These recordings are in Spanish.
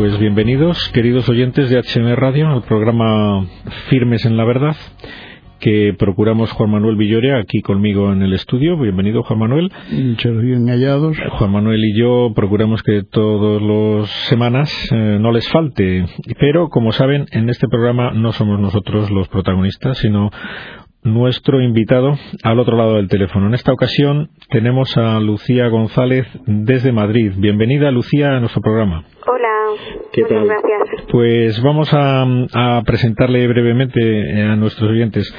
Pues bienvenidos, queridos oyentes de HM Radio, al programa Firmes en la Verdad que procuramos Juan Manuel Villoria aquí conmigo en el estudio. Bienvenido, Juan Manuel. Muchos bien hallados. Juan Manuel y yo procuramos que todas las semanas eh, no les falte. Pero, como saben, en este programa no somos nosotros los protagonistas, sino nuestro invitado al otro lado del teléfono. En esta ocasión tenemos a Lucía González desde Madrid. Bienvenida, Lucía, a nuestro programa. Hola, ¿Qué muchas tal? gracias. Pues vamos a, a presentarle brevemente eh, a nuestros oyentes.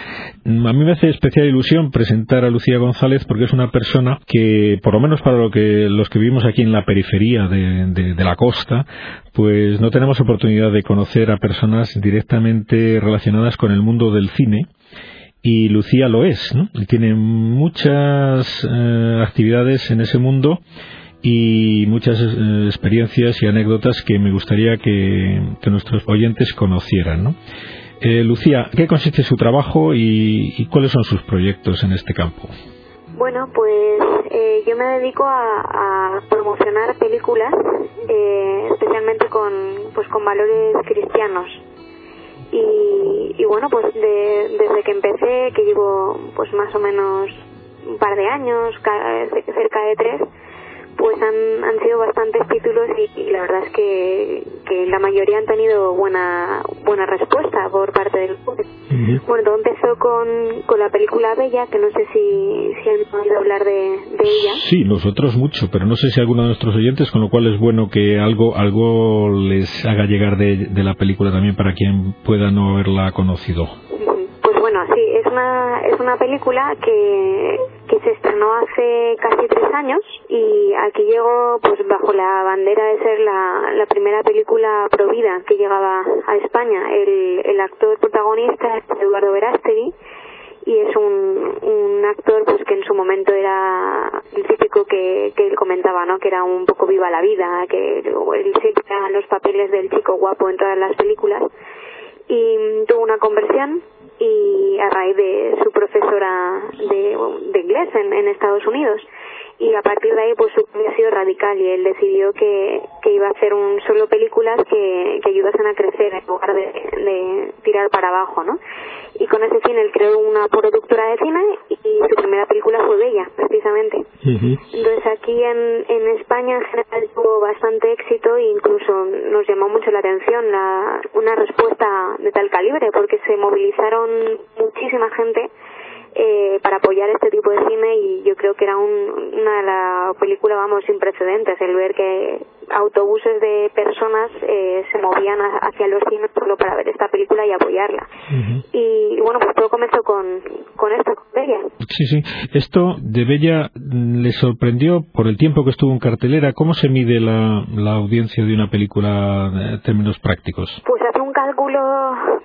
Mm, A mí me hace especial ilusión presentar a Lucía González porque es una persona que, por lo menos para lo que, los que vivimos aquí en la periferia de, de- de la costa, pues no tenemos oportunidad de conocer a personas directamente relacionadas con el mundo del cine y Lucía lo es, ¿no? Tiene muchas eh, actividades en ese mundo y muchas eh, experiencias y anécdotas que me gustaría que, nuestros oyentes conocieran, ¿no? Eh, Lucía, ¿qué consiste su trabajo y, y cuáles son sus proyectos en este campo? Bueno, pues eh, yo me dedico a, a promocionar películas, eh, especialmente con, pues, con valores cristianos. Y, y bueno, pues de- desde que empecé, que llevo pues más o menos un par de años, ca- cerca de tres, pues han, han sido bastantes títulos y, y la verdad es que, que la mayoría han tenido buena buena respuesta por parte del público. Bueno, todo empezó con, con la película Bella, que no sé si, si han oído hablar de, de ella. Sí, nosotros mucho, pero no sé si alguno de nuestros oyentes, con lo cual es bueno que algo, algo les haga llegar de, de la película también para quien pueda no haberla conocido. Ujú. Pues bueno, sí, es una, es una película que, que se estrenó hace casi tres años y aquí llegó pues bajo la bandera de ser la, la primera película provida que llegaba a España. El, el actor protagonista es Eduardo Verástegui y es un, un actor pues que en su momento era el típico que, él comentaba, ¿no? Que era un poco viva la vida, que él siempre los papeles del chico guapo en todas las películas y tuvo una conversión y a raíz de su profesora de, de inglés en, en Estados Unidos y a partir de ahí pues su cambio ha sido radical y él decidió que, que iba a hacer un solo películas que, que ayudasen a crecer en lugar de, de tirar para abajo ¿no? y con ese fin él creó una productora de cine y su primera película fue Bella precisamente entonces aquí en, en España en general tuvo bastante éxito e incluso nos llamó mucho la atención la, una respuesta de tal calibre porque se movilizaron muchísima gente eh, para apoyar este tipo de cine y yo creo que era un, una de las películas, vamos, sin precedentes, el ver que autobuses de personas eh, se movían a- hacia los cines solo para ver esta película y apoyarla. Y, bueno, pues todo comenzó con, con esto, con Bella. Sí, sí. Esto de Bella mm, le sorprendió por el tiempo que estuvo en cartelera. ¿Cómo se mide la, la audiencia de una película en términos prácticos? Pues hace cálculo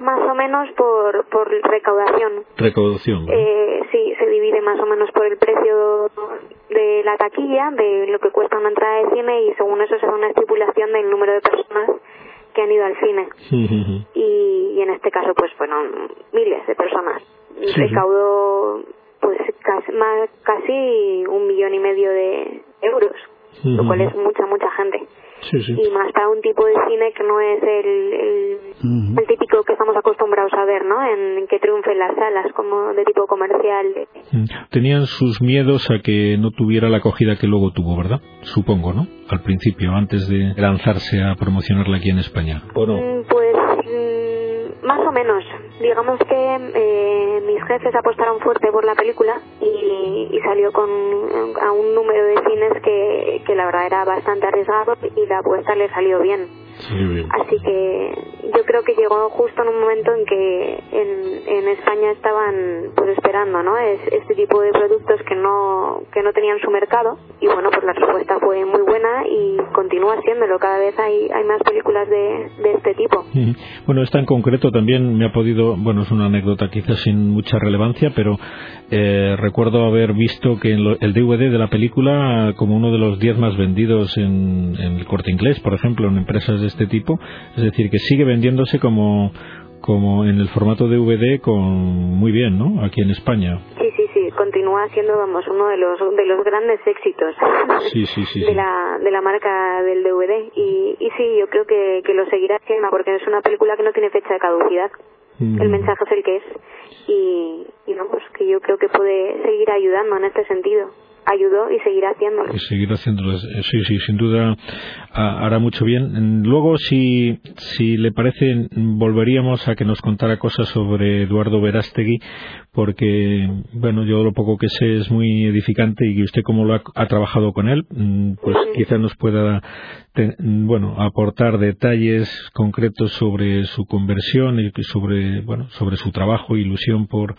más o menos por, por recaudación. Recaudación. Eh, sí, se divide más o menos por el precio de la taquilla, de lo que cuesta una entrada de cine y según eso se hace una estipulación del número de personas que han ido al cine. Y, y en este caso, pues fueron miles de personas. Recaudó pues casi, más, casi un millón y medio de euros, lo cual es mucha, mucha gente. Sí, sí. Y más para un tipo de cine que no es el, el, Ujú. el típico que estamos acostumbrados a ver, ¿no? En, en que triunfe en las salas, como de tipo comercial. Mm. Tenían sus miedos a que no tuviera la acogida que luego tuvo, ¿verdad? Supongo, ¿no? Al principio, antes de lanzarse a promocionarla aquí en España. ¿O no? Mm, Pues mm, más menos. Digamos que eh, mis jefes apostaron fuerte por la película y, y salió con a un número de cines que, que la verdad era bastante arriesgado y la apuesta le salió bien. Sí, bien. Así que yo creo que llegó justo en un momento en que en, en España estaban pues esperando, ¿no? Es, este tipo de productos que no que no tenían su mercado y bueno, pues la respuesta fue muy buena y continúa siéndolo. Cada vez hay hay más películas de, de este tipo. Bueno, esta en concreto también me ha podido, bueno, es una anécdota quizás sin mucha relevancia, pero eh, recuerdo haber visto que el DVD de la película, como uno de los 10 más vendidos en, el corte inglés, por ejemplo, en empresas de este tipo, es decir, que sigue vendiéndose como, como en el formato DVD con muy bien, ¿no? Aquí en España. Sí, sí, continúa siendo vamos uno de los de los grandes éxitos de la de la marca del DVD y, y sí yo creo que, que lo seguirá haciendo porque es una película que no tiene fecha de caducidad mm. el mensaje es el que es y, y vamos que yo creo que puede seguir ayudando en este sentido ayudó y seguirá haciéndolo. Y seguirá haciéndolo, sí, sí, sin duda hará mucho bien. Luego, si, si le parece, volveríamos a que nos contara cosas sobre Eduardo Verástegui, porque, bueno, yo lo poco que sé es muy edificante y usted como lo ha, trabajado con él, mm, pues quizás nos pueda, bueno, aportar detalles concretos sobre su conversión y sobre, bueno, sobre su trabajo e ilusión por,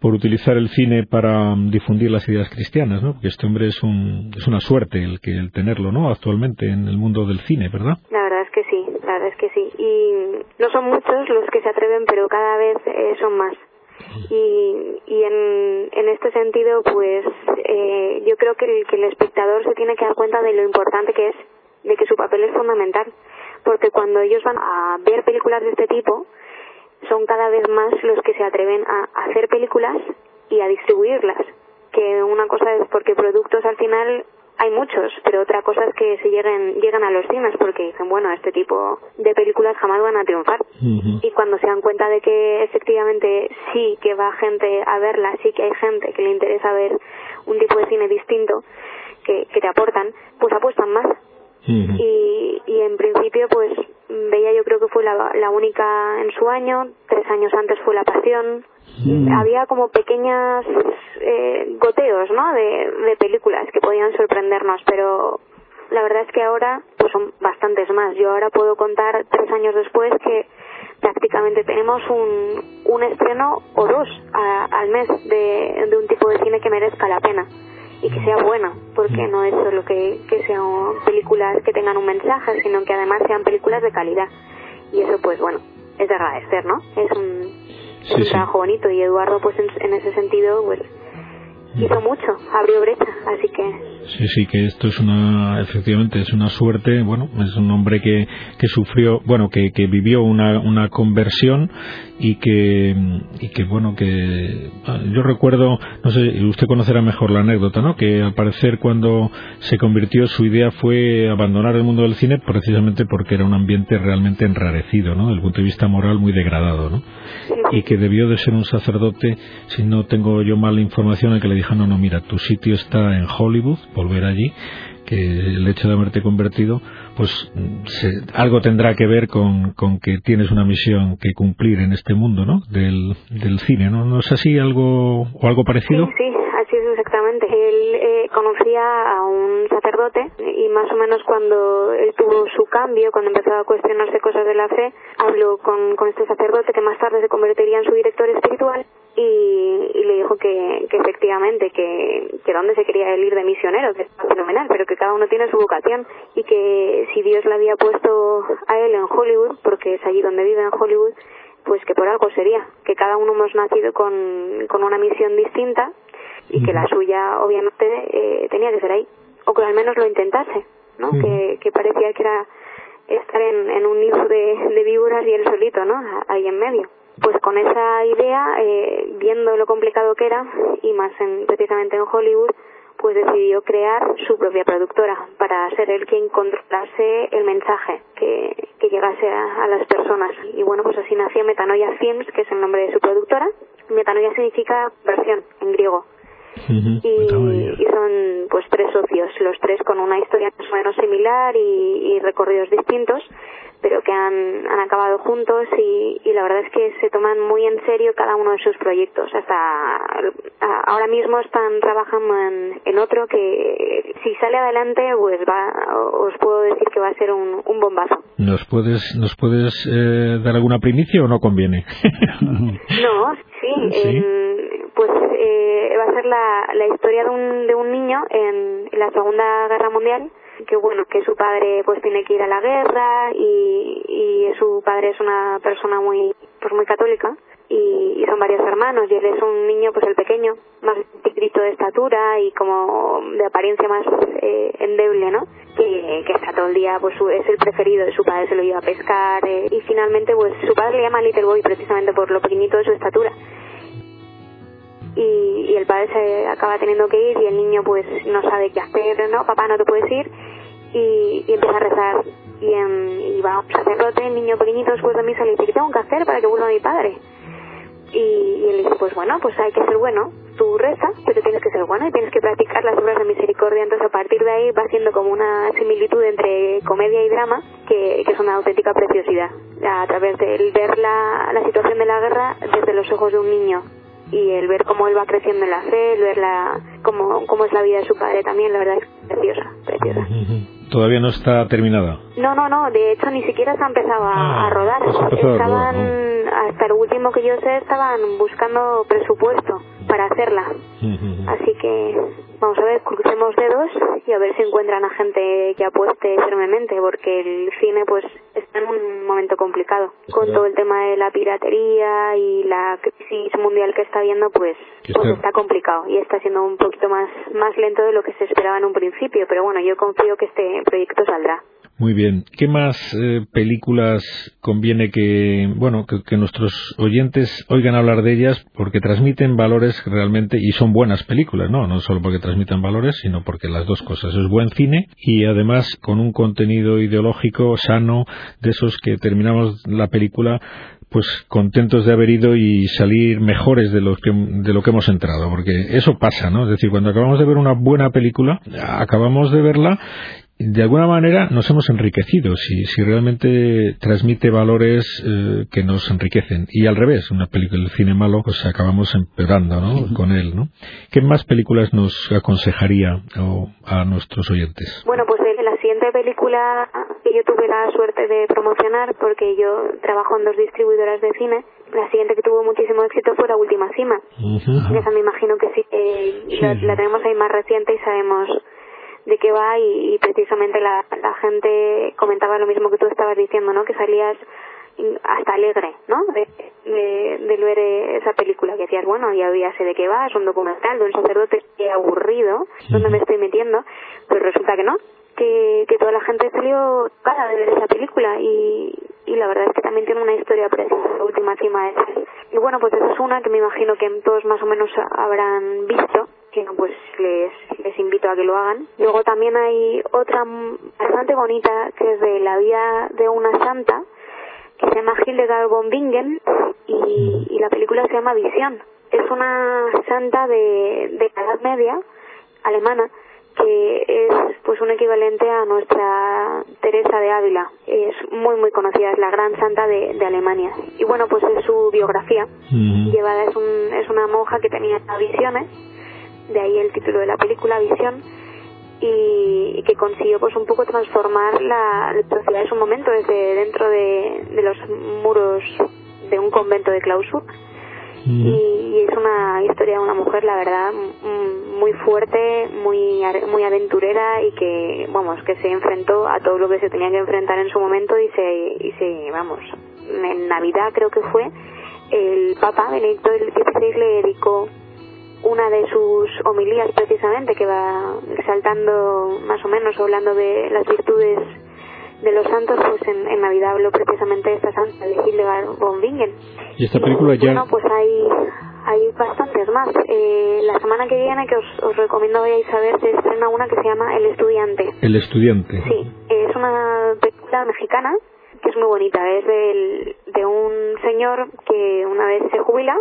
por utilizar el cine para mm, difundir las ideas cristianas, ¿no? Porque este hombre es un, es una suerte el que el tenerlo, ¿no? Actualmente en el mundo del cine, ¿verdad? La verdad es que sí, la verdad es que sí. Y no son muchos los que se atreven, pero cada vez eh, son más. Y, y en, en este sentido, pues eh, yo creo que el, que el espectador se tiene que dar cuenta de lo importante que es, de que su papel es fundamental. Porque cuando ellos van a ver películas de este tipo, son cada vez más los que se atreven a hacer películas y a distribuirlas. Que una cosa es porque productos al final hay muchos, pero otra cosa es que se lleguen, llegan a los cines porque dicen, bueno, este tipo de películas jamás van a triunfar. Y cuando se dan cuenta de que efectivamente sí que va gente a verla, sí que hay gente que le interesa ver un tipo de cine distinto que, que te aportan, pues apuestan más. y, y en principio, pues Bella yo creo que fue la, la única en su año, tres años antes fue La Pasión, Mm. había como pequeñas eh, goteos ¿no? De, de películas que podían sorprendernos pero la verdad es que ahora pues son bastantes más yo ahora puedo contar tres años después que prácticamente tenemos un, un estreno o dos al mes de, de un tipo de cine que merezca la pena y que sea buena, porque mm. no es solo que, que sean películas que tengan un mensaje, sino que además sean películas de calidad. Y eso, pues bueno, es de agradecer, ¿no? Es un, un trabajo bonito y Eduardo pues en, ese sentido pues hizo mucho, abrió brecha, así que... Sí, sí, que esto es una, efectivamente, es una suerte, bueno, es un hombre que, que sufrió, bueno, que, que vivió una, una conversión y que, y que, bueno, que yo recuerdo, no sé, usted conocerá mejor la anécdota, ¿no? Que al parecer cuando se convirtió su idea fue abandonar el mundo del cine precisamente porque era un ambiente realmente enrarecido, ¿no? Desde el punto de vista moral muy degradado, ¿no? Y que debió de ser un sacerdote, si no tengo yo mala información, en que le no, no, mira, tu sitio está en Hollywood, volver allí, que el hecho de haberte convertido, pues algo tendrá que ver con, con, que tienes una misión que cumplir en este mundo, ¿no? Del, del cine, ¿no? ¿No es así algo o algo parecido? Sí, sí, así es exactamente. Él eh, conocía a un sacerdote y más o menos cuando él tuvo su cambio, cuando empezó a cuestionarse cosas de la fe, habló con, con este sacerdote que más tarde se convertiría en su director espiritual y, y le dijo que, que efectivamente que, que dónde se quería él ir de misionero, que es fenomenal, pero que cada uno tiene su vocación y que si Dios le había puesto a él en Hollywood, porque es allí donde vive en Hollywood, pues que por algo sería, que cada uno hemos nacido con, con una misión distinta y que la suya obviamente eh, tenía que ser ahí, o que al menos lo intentase, ¿no? que, que parecía que era estar en, en un nido de, de víboras y él solito, ¿no? Ahí en medio pues con esa idea, eh, viendo lo complicado que era, y más en, precisamente en Hollywood, pues decidió crear su propia productora para ser él quien controlase el mensaje que, que llegase a, las personas. Y bueno, pues así nació Metanoia Films, que es el nombre de su productora. Metanoia significa versión en griego. y, son pues tres socios, los tres con una historia más o menos similar y, y recorridos distintos, pero que han, han acabado juntos y, y, la verdad es que se toman muy en serio cada uno de sus proyectos. Hasta ahora mismo están trabajando en, en otro que si sale adelante pues va, os puedo decir que va a ser un, un bombazo. ¿Nos puedes, nos puedes eh, dar alguna primicia o no conviene? no, sí. pues eh, va a ser la, la historia de un, de un niño en la Segunda Guerra Mundial que bueno que su padre pues tiene que ir a la guerra y, y su padre es una persona muy pues muy católica y, son varios hermanos y él es un niño pues el pequeño más chiquito de estatura y como de apariencia más eh, endeble no que, que está todo el día pues es el preferido de su padre se lo lleva a pescar eh, y finalmente pues su padre le llama Little Boy precisamente por lo pequeñito de su estatura y, el padre se acaba teniendo que ir y el niño pues no sabe qué hacer, no, papá no te puedes ir. Y, empieza a rezar. Y, en, y va un sacerdote, el niño pequeñito después de misa le dice, ¿qué tengo que hacer para que vuelva mi padre? Y, y él dice, pues bueno, pues hay que ser bueno, tú reza, pero tienes que ser bueno y tienes que practicar las obras de misericordia, entonces a partir de ahí va siendo como una similitud entre comedia y drama que, que es una auténtica preciosidad, a través de ver la situación de la guerra desde los ojos de un niño y el ver cómo él va creciendo en la fe, el ver la, cómo, cómo es la vida de su padre también, la verdad es preciosa, preciosa. Todavía no está terminada. No, no, no, de hecho ni siquiera se ha empezado a, ah, rodar. Pues estaban, hasta el último que yo sé, estaban buscando presupuesto para hacerla. Así que vamos a ver, crucemos dedos y a ver si encuentran a gente que apueste firmemente, porque el cine pues en un momento complicado. Con todo el tema de la piratería y la crisis mundial que está habiendo, pues, pues está complicado y está siendo un poquito más, más lento de lo que se esperaba en un principio. Pero bueno, yo confío que este proyecto saldrá. Muy bien. ¿Qué más eh, películas conviene que, bueno, que, nuestros oyentes oigan hablar de ellas porque transmiten valores realmente y son buenas películas, ¿no? No solo porque transmiten valores, sino porque las dos cosas. Es buen cine y además con un contenido ideológico sano de esos que terminamos la película pues contentos de haber ido y salir mejores de lo que de lo que hemos entrado porque eso pasa no es decir cuando acabamos de ver una buena película acabamos de verla de alguna manera nos hemos enriquecido si, si realmente transmite valores eh, que nos enriquecen y al revés una película de cine malo pues acabamos empeorando ¿no? con él ¿no? ¿qué más películas nos aconsejaría a nuestros oyentes? bueno pues la siguiente película que yo tuve la suerte de promocionar porque yo trabajo en dos distribuidoras de cine la siguiente que tuvo muchísimo éxito fue La Última Cima esa me imagino que sí, eh, la, la tenemos ahí más reciente y sabemos de qué va y, precisamente la, la gente comentaba lo mismo que tú estabas diciendo, ¿no? Que salías hasta alegre, ¿no? De, de, ver esa película que decías, bueno, ya, ya sé de qué va, es un documental de un sacerdote que aburrido, donde me estoy metiendo, pero resulta que no, que, que toda la gente salió cara de ver esa película y, y la verdad es que también tiene una historia preciosa, la última cima es. Y bueno, pues esa es una que me imagino que todos más o menos habrán visto, pues les, les invito a que lo hagan. Luego también hay otra bastante bonita que es de la vida de una santa que se llama Hildegard von Bingen y, y la película se llama Visión. Es una santa de, de la Edad Media alemana que es pues un equivalente a nuestra Teresa de Ávila. Es muy muy conocida, es la gran santa de, de Alemania. Y bueno, pues es su biografía. Llevada es, un, es una monja que tenía visiones de ahí el título de la película, Visión, y, que consiguió pues un poco transformar la, sociedad de su momento desde dentro de, los muros de un convento de clausura. Y, es una historia de una mujer, la verdad, muy fuerte, muy muy aventurera y que, vamos, que se enfrentó a todo lo que se tenía que enfrentar en su momento y se, y se vamos, en Navidad creo que fue, el Papa Benedicto XVI le dedicó una de sus homilías precisamente que va saltando más o menos hablando de las virtudes de los santos pues en, Navidad habló precisamente de esta santa de Hildegard von Bingen. Y esta película ya bueno pues hay hay bastantes más. Eh, la semana que viene que os, os recomiendo vayáis a ver se estrena una que se llama El Estudiante. El Estudiante. Sí es una película mexicana es muy bonita. Es del, de un señor que una vez se jubila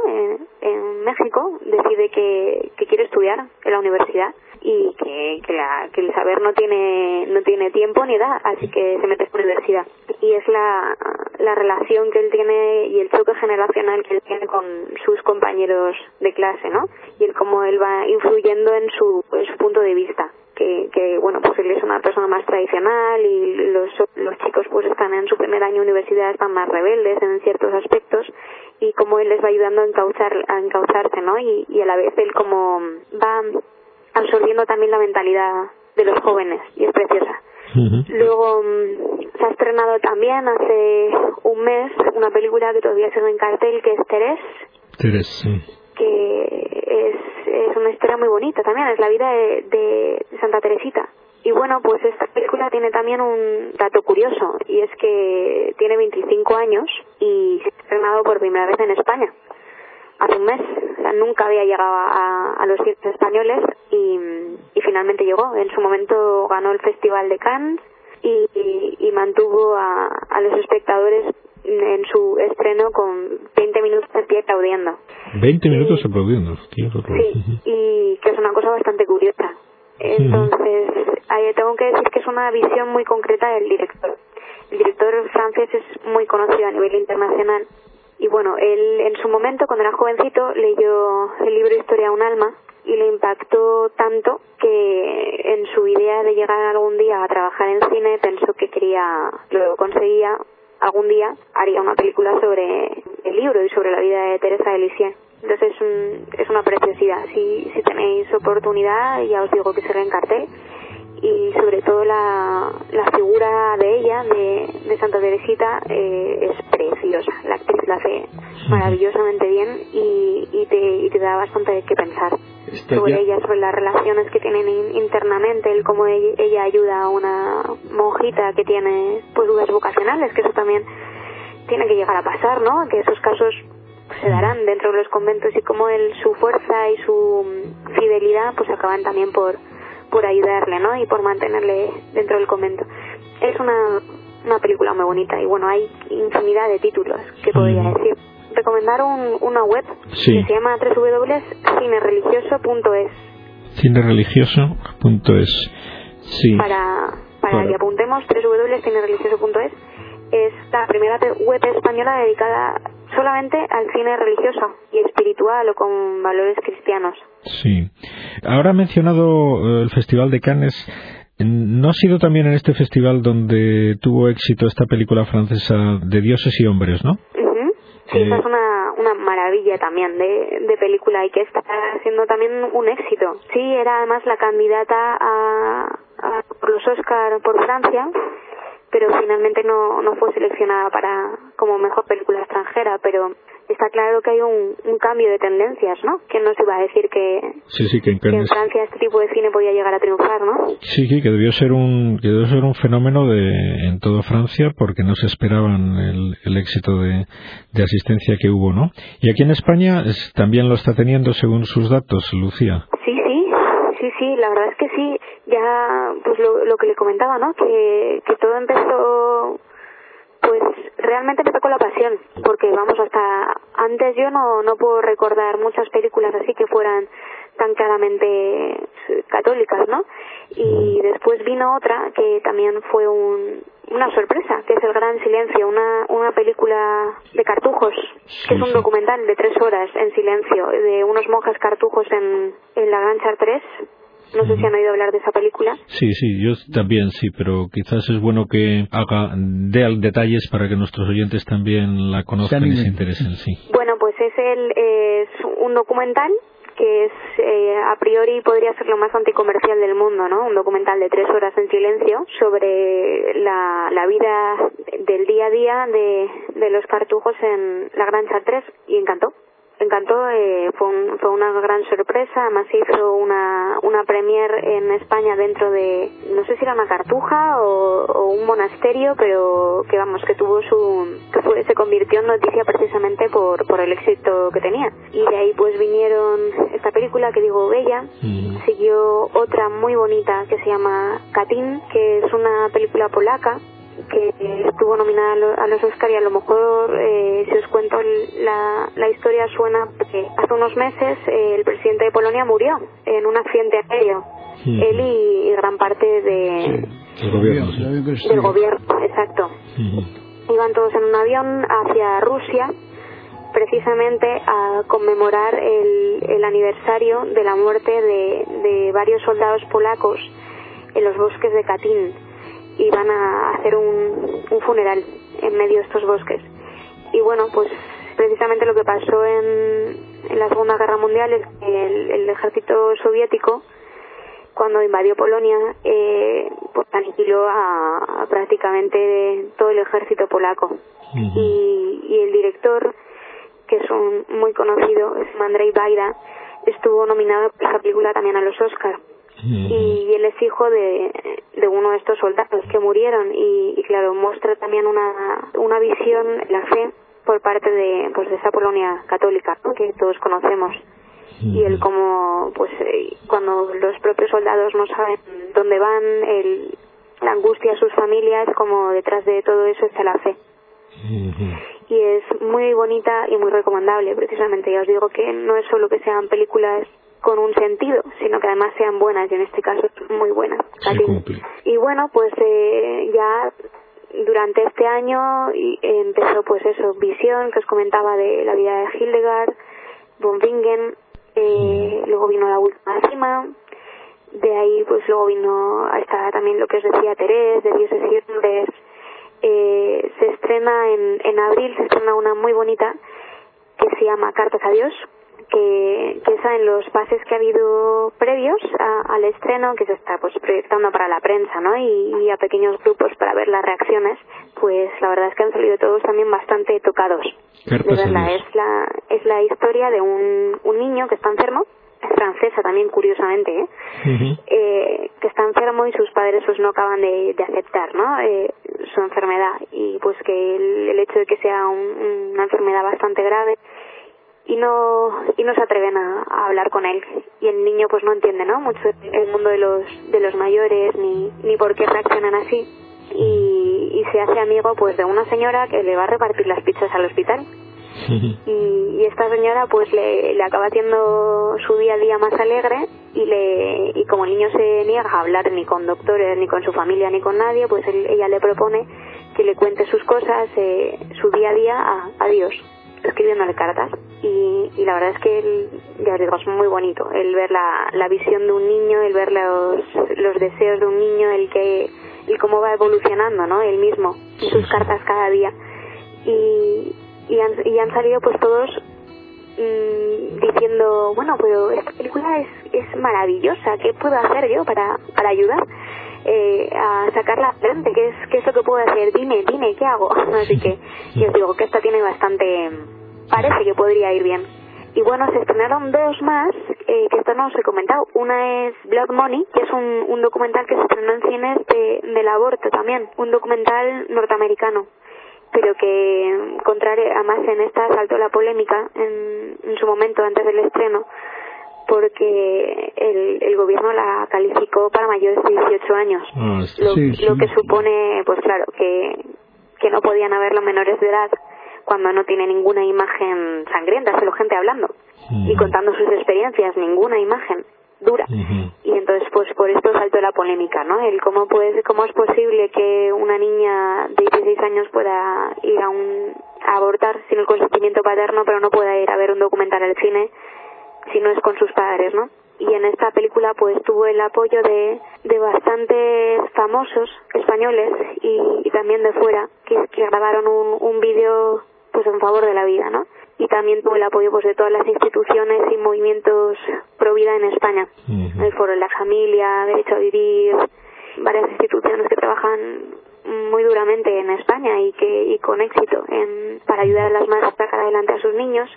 en, México, decide que, que, quiere estudiar en la universidad y que, que, la, que, el saber no tiene no tiene tiempo ni edad, así que se mete en la universidad. Y es la, la relación que él tiene y el choque generacional que él tiene con sus compañeros de clase, ¿no? Y el cómo él va influyendo en su, en su punto de vista que, que bueno pues él es una persona más tradicional y los, los chicos pues están en su primer año de universidad están más rebeldes en ciertos aspectos y como él les va ayudando a encauzar a encauzarse no y, y a la vez él como va absorbiendo también la mentalidad de los jóvenes y es preciosa. Luego mm, se ha estrenado también hace un mes una película que todavía sigue en cartel que es Teres. Teres, sí que es, es una historia muy bonita también, es la vida de, Santa Teresita. Y bueno, pues esta película tiene también un dato curioso, y es que tiene 25 años y se ha estrenado por primera vez en España. hace un mes. O sea, nunca había llegado a, los cines españoles y, finalmente llegó. En su momento ganó el Festival de Cannes y, y, y mantuvo a, a los espectadores en su estreno con 20 minutos de pie aplaudiendo. 20 minutos aplaudiendo, tío, Sí, y que es una cosa bastante curiosa. Entonces, tengo que decir que es una visión muy concreta del director. El director francés es muy conocido a nivel internacional y bueno, él en su momento, cuando era jovencito, leyó el libro Historia a un alma y le impactó tanto que en su idea de llegar algún día a trabajar en cine pensó que quería, lo conseguía, algún día haría una película sobre el libro y sobre la vida de Teresa de Lisieux. Entonces es, un, es una preciosidad. Si, si tenéis oportunidad, ya os digo que se en cartel. Y sobre todo la, la figura de ella, de, de Santa Teresita, eh, es preciosa. La actriz la hace maravillosamente bien y, y, te, y te da bastante que pensar sobre ella, sobre las relaciones que tienen internamente, el cómo ella, ella, ayuda a una monjita que tiene pues dudas vocacionales, que eso también tiene que llegar a pasar, ¿no? Que esos casos se darán dentro de los conventos y cómo él, su fuerza y su fidelidad pues acaban también por, por ayudarle, ¿no? Y por mantenerle dentro del convento. Es una, una película muy bonita y bueno, hay infinidad de títulos que podría decir recomendar un, una web sí. que se llama www.cinereligioso.es. Cinereligioso.es. Sí. Para, para claro. que apuntemos www.cinereligioso.es es la primera web española dedicada solamente al cine religioso y espiritual o con valores cristianos. Sí. Ahora ha mencionado eh, el Festival de Cannes. ¿No ha sido también en este festival donde tuvo éxito esta película francesa de dioses y hombres, no? Sí, esa es una, una maravilla también de, de película y que está siendo también un éxito. Sí, era además la candidata a, a por los Oscar por Francia, pero finalmente no, no fue seleccionada para como mejor película extranjera, pero está claro que hay un, un cambio de tendencias, ¿no? Que no se iba a decir que, sí, sí, que, en, que en Francia este tipo de cine podía llegar a triunfar, ¿no? Sí, sí, que debió ser un que debió ser un fenómeno de en toda Francia porque no se esperaban el, el éxito de, de, asistencia que hubo, ¿no? Y aquí en España es, también lo está teniendo según sus datos, Lucía. Sí, sí, sí, la verdad es que sí. Ya, pues lo, lo que le comentaba, ¿no? Que, que todo empezó pues realmente me tocó la pasión, porque vamos, hasta antes yo no, no puedo recordar muchas películas así que fueran tan claramente católicas, ¿no? Y después vino otra que también fue un, una sorpresa, que es El Gran Silencio, una, una película de cartujos, que es un documental de tres horas en silencio, de unos monjes cartujos en, en la Gran Chartres, no sé si han oído hablar de esa película. Sí, sí, yo también sí, pero quizás es bueno que haga, dé detalles para que nuestros oyentes también la conozcan y se interesen, sí. Bueno, pues es, el, es un documental que es eh, a priori podría ser lo más anticomercial del mundo, ¿no? Un documental de tres horas en silencio sobre la, la vida del día a día de, de los cartujos en la Gran Chartres y encantó encantó, eh, fue, un, fue una gran sorpresa, además hizo una, una premier en España dentro de, no sé si era una cartuja o, o un monasterio, pero que vamos, que tuvo su, que fue, se convirtió en noticia precisamente por, por el éxito que tenía. Y de ahí pues vinieron esta película que digo Bella, Mm. siguió otra muy bonita que se llama Katin, que es una película polaca que estuvo nominada a los Oscar y a lo mejor eh, si os cuento la, la historia suena porque hace unos meses eh, el presidente de Polonia murió en un accidente aéreo. Él y, y gran parte de, El gobierno, sí. del gobierno exacto. Iban todos en un avión hacia Rusia precisamente a conmemorar el, el aniversario de la muerte de, de varios soldados polacos en los bosques de Katyn y van a hacer un, un funeral en medio de estos bosques. Y bueno, pues precisamente lo que pasó en, en la Segunda Guerra Mundial es que el, el ejército soviético, cuando invadió Polonia, eh, pues aniquiló a, a prácticamente todo el ejército polaco. Y, y el director, que es un muy conocido, es Andrei Baida, estuvo nominado por esa película también a los Oscar. Y él es hijo de, de uno de estos soldados que murieron. Y, y claro muestra también una, una visión la fe por parte de pues de esa Polonia católica que todos conocemos. Y el cómo pues eh, cuando los propios soldados no saben dónde van el la angustia a sus familias como detrás de todo eso está la fe. Y es muy bonita y muy recomendable precisamente. Ya os digo que no es solo que sean películas con un sentido, sino que además sean buenas, y en este caso muy buenas. y bueno, pues eh, ya durante este año empezó pues eso, Visión, que os comentaba de la vida de Hildegard, von Wingen, eh, luego vino La Última Cima, de ahí pues luego vino hasta también lo que os decía Terés, de Dioses y eh, se estrena en, en abril, se estrena una muy bonita que se llama Cartas a Dios, que, que esa en los pases que ha habido previos al estreno, que se está pues proyectando para la prensa, ¿no? Y, a pequeños grupos para ver las reacciones, pues la verdad es que han salido todos también bastante tocados. De verdad, es la, es la historia de un, un niño que está enfermo, es francesa también curiosamente, ¿eh? eh que está enfermo y sus padres pues no acaban de, de aceptar, ¿no? Eh, su enfermedad y pues que el, el hecho de que sea un, una enfermedad bastante grave y no y no se atreven a, hablar con él. Y el niño pues no entiende no mucho el mundo de los de los mayores ni ni por qué reaccionan así. Y, y se hace amigo pues de una señora que le va a repartir las pizzas al hospital. Y, y, esta señora pues le, le acaba haciendo su día a día más alegre y le y como el niño se niega a hablar ni con doctores ni con su familia ni con nadie pues ella le propone que le cuente sus cosas eh, su día a día a, a Dios escribiéndole cartas y, y la verdad es que el, ya os digo, es muy bonito el ver la, la visión de un niño, el ver los, los deseos de un niño, el que el cómo va evolucionando, ¿no? Él mismo y sus cartas cada día y, y, han, y han salido pues todos mmm, diciendo, bueno, pero esta película es, es maravillosa, ¿qué puedo hacer yo para, para ayudar? Eh, a sacarla adelante, ¿qué es, ¿qué es lo que puedo hacer? Dime, dime, ¿qué hago? Así que yo os digo que esta tiene bastante, parece que podría ir bien. Y bueno, se estrenaron dos más, eh, que esto no os he comentado. Una es Blood Money, que es un, un documental que se estrenó en cines de, del aborto también, un documental norteamericano pero que contrario, además en esta saltó la polémica en, en su momento antes del estreno porque el, el gobierno la calificó para mayores de 18 años, ah, lo, lo que supone, pues claro, que, que no podían haberlo menores de edad cuando no tiene ninguna imagen sangrienta, solo gente hablando y contando sus experiencias, ninguna imagen dura. Y entonces, pues por esto saltó la polémica, ¿no? El cómo, puede, cómo es posible que una niña de 16 años pueda ir a, un, a abortar sin el consentimiento paterno, pero no pueda ir a ver un documental al cine si no es con sus padres, ¿no? Y en esta película pues tuvo el apoyo de, de bastantes famosos españoles y, también de fuera que, que grabaron un, un vídeo pues en favor de la vida, ¿no? Y también tuvo el apoyo pues de todas las instituciones y movimientos pro vida en España. El Foro de la Familia, Derecho a Vivir, varias instituciones que trabajan muy duramente en España y que y con éxito en, para ayudar a las madres a sacar adelante a sus niños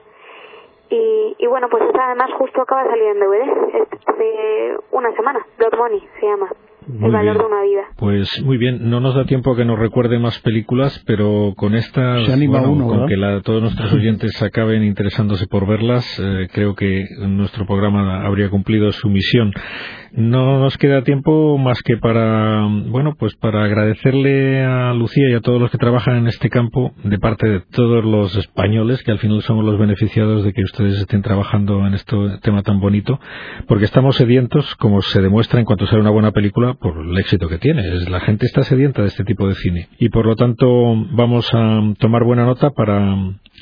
y, y bueno, pues esta además justo acaba de salir en DVD, hace una semana, Blood Money se llama. El valor de una vida. Pues muy bien, no nos da tiempo que nos recuerde más películas, pero con estas, bueno, con que la, todos nuestros oyentes acaben interesándose por verlas, eh, creo que nuestro programa habría cumplido su misión. No nos queda tiempo más que para, bueno, pues para agradecerle a Lucía y a todos los que trabajan en este campo, de parte de todos los españoles, que al final somos los beneficiados de que ustedes estén trabajando en este tema tan bonito, porque estamos sedientos, como se demuestra en cuanto sale una buena película, por el éxito que tiene. La gente está sedienta de este tipo de cine. Y por lo tanto, vamos a tomar buena nota para,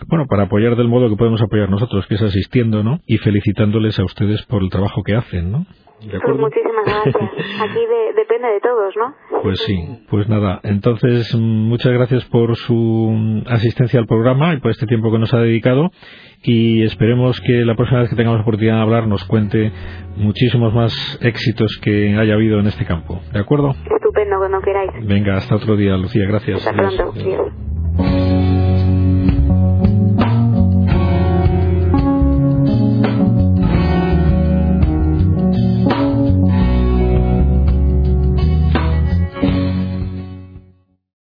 bueno, para apoyar del modo que podemos apoyar nosotros, que es asistiendo, ¿no? Y felicitándoles a ustedes por el trabajo que hacen, ¿no? Pues muchísimas gracias. Aquí depende de todos, ¿no? Pues sí, pues nada. Entonces, muchas gracias por su asistencia al programa y por este tiempo que nos ha dedicado. Y esperemos que la próxima vez que tengamos la oportunidad de hablar nos cuente muchísimos más éxitos que haya habido en este campo. ¿De acuerdo? Estupendo, cuando queráis. Venga, hasta otro día, Lucía. Gracias. Hasta pronto.